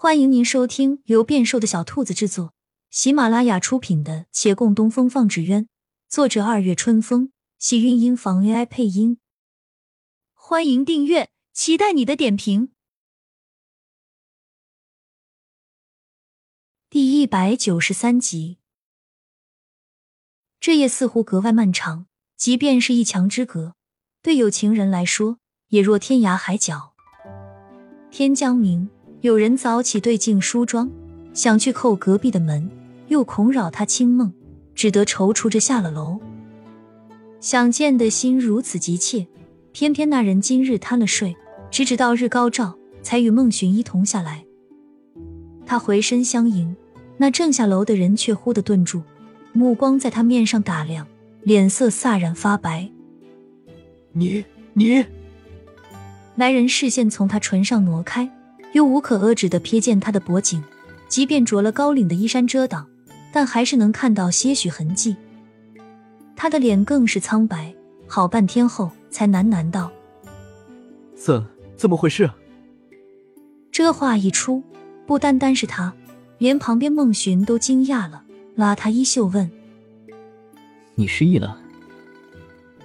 欢迎您收听由变瘦的小兔子制作、喜马拉雅出品的《且共东风放纸鸢》，作者二月春风，喜韵音房 AI 配音。欢迎订阅，期待你的点评。第一百九十三集，这夜似乎格外漫长，即便是一墙之隔，对有情人来说也若天涯海角。天将明。有人早起对镜梳妆，想去叩隔壁的门，又恐扰他清梦，只得踌躇着下了楼。想见的心如此急切，偏偏那人今日贪了睡，直至到日高照，才与孟寻一同下来。他回身相迎，那正下楼的人却忽地顿住，目光在他面上打量，脸色飒然发白。你你，来人视线从他唇上挪开。又无可遏制的瞥见他的脖颈，即便着了高领的衣衫遮挡，但还是能看到些许痕迹。他的脸更是苍白，好半天后才喃喃道：“怎怎么回事？”这话一出，不单单是他，连旁边孟寻都惊讶了，拉他衣袖问：“你失忆了？”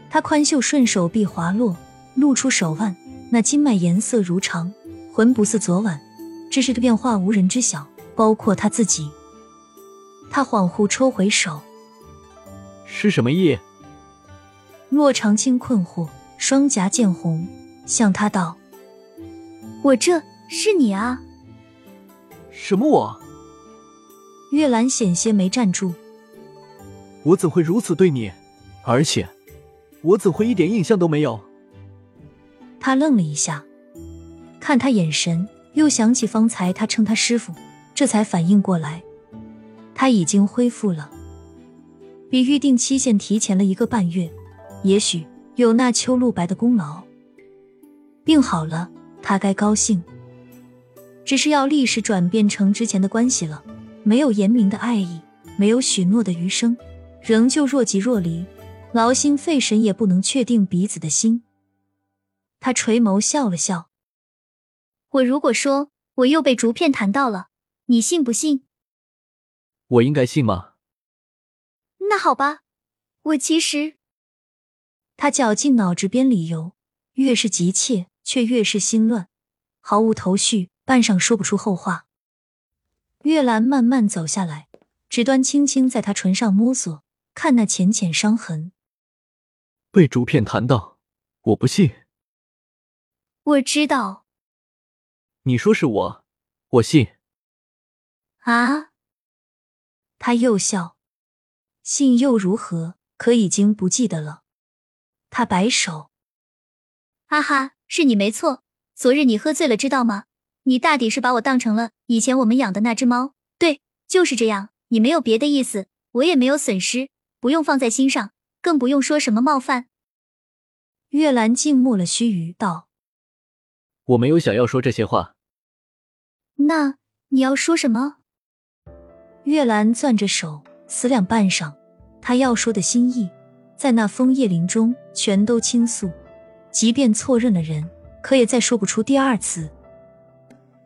他宽袖顺手臂滑落，露出手腕，那筋脉颜色如常。魂不似昨晚，只是这变化无人知晓，包括他自己。他恍惚抽回手，是什么意？洛长青困惑，双颊渐红，向他道：“我这是你啊？”什么我？月兰险些没站住。我怎会如此对你？而且，我怎会一点印象都没有？他愣了一下。看他眼神，又想起方才他称他师傅，这才反应过来，他已经恢复了，比预定期限提前了一个半月，也许有那秋露白的功劳。病好了，他该高兴，只是要立时转变成之前的关系了，没有言明的爱意，没有许诺的余生，仍旧若即若离，劳心费神也不能确定彼此的心。他垂眸笑了笑。我如果说我又被竹片弹到了，你信不信？我应该信吗？那好吧，我其实……他绞尽脑汁编理由，越是急切，却越是心乱，毫无头绪，半晌说不出后话。月兰慢慢走下来，指端轻轻在他唇上摸索，看那浅浅伤痕。被竹片弹到，我不信。我知道。你说是我，我信。啊！他又笑，信又如何？可已经不记得了。他摆手，哈哈，是你没错。昨日你喝醉了，知道吗？你大抵是把我当成了以前我们养的那只猫。对，就是这样。你没有别的意思，我也没有损失，不用放在心上，更不用说什么冒犯。月兰静默了须臾，道。我没有想要说这些话。那你要说什么？月兰攥着手，思量半晌，她要说的心意，在那枫叶林中全都倾诉。即便错认了人，可也再说不出第二次。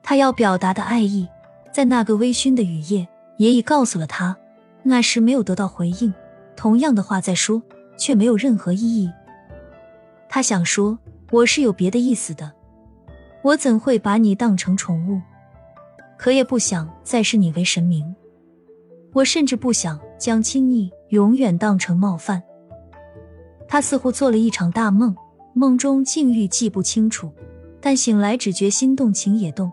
他要表达的爱意，在那个微醺的雨夜，也已告诉了他。那时没有得到回应，同样的话再说，却没有任何意义。他想说，我是有别的意思的。我怎会把你当成宠物？可也不想再视你为神明。我甚至不想将亲昵永远当成冒犯。他似乎做了一场大梦，梦中境遇记不清楚，但醒来只觉心动情也动。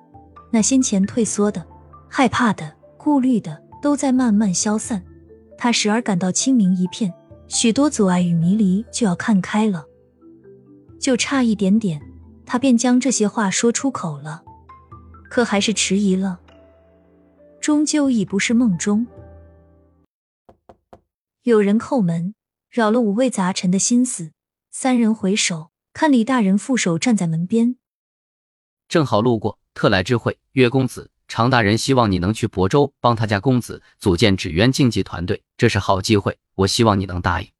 那先前退缩的、害怕的、顾虑的，都在慢慢消散。他时而感到清明一片，许多阻碍与迷离就要看开了。就差一点点，他便将这些话说出口了，可还是迟疑了。终究已不是梦中。有人叩门，扰了五味杂陈的心思。三人回首，看李大人负手站在门边。正好路过，特来知会。岳公子，常大人希望你能去亳州帮他家公子组建纸鸢竞技团队，这是好机会。我希望你能答应。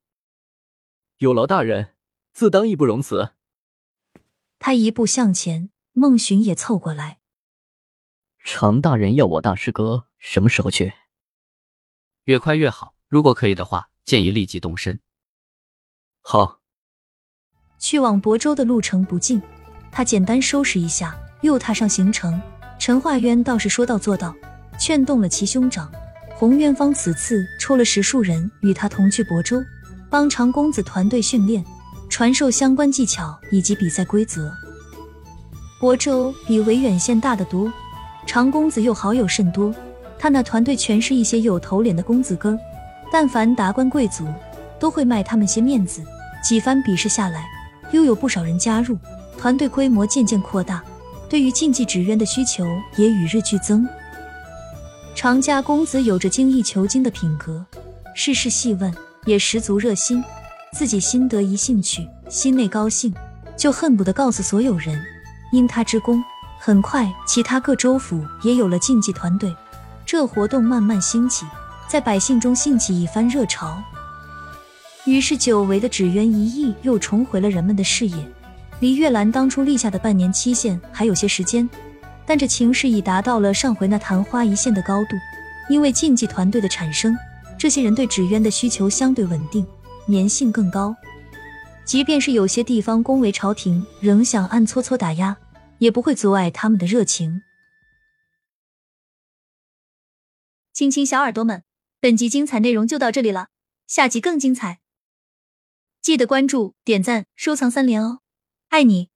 有劳大人，自当义不容辞。他一步向前，孟寻也凑过来。常大人要我大师哥什么时候去？越快越好，如果可以的话，建议立即动身。好。去往亳州的路程不近，他简单收拾一下，又踏上行程。陈化渊倒是说到做到，劝动了其兄长。洪元方此次抽了十数人与他同去亳州，帮长公子团队训练、传授相关技巧以及比赛规则。亳州比维远县大得多，长公子又好友甚多，他那团队全是一些有头脸的公子哥，但凡达官贵族都会卖他们些面子。几番比试下来，又有不少人加入，团队规模渐渐扩大，对于竞技纸鸢的需求也与日俱增。常家公子有着精益求精的品格，事事细问，也十足热心。自己心得一兴趣，心内高兴，就恨不得告诉所有人。因他之功，很快其他各州府也有了竞技团队，这活动慢慢兴起，在百姓中兴起一番热潮。于是，久违的纸鸢一役又重回了人们的视野。离月兰当初立下的半年期限还有些时间。但这情势已达到了上回那昙花一现的高度，因为竞技团队的产生，这些人对纸鸢的需求相对稳定，粘性更高。即便是有些地方恭维朝廷，仍想暗搓搓打压，也不会阻碍他们的热情。亲亲小耳朵们，本集精彩内容就到这里了，下集更精彩，记得关注、点赞、收藏三连哦，爱你！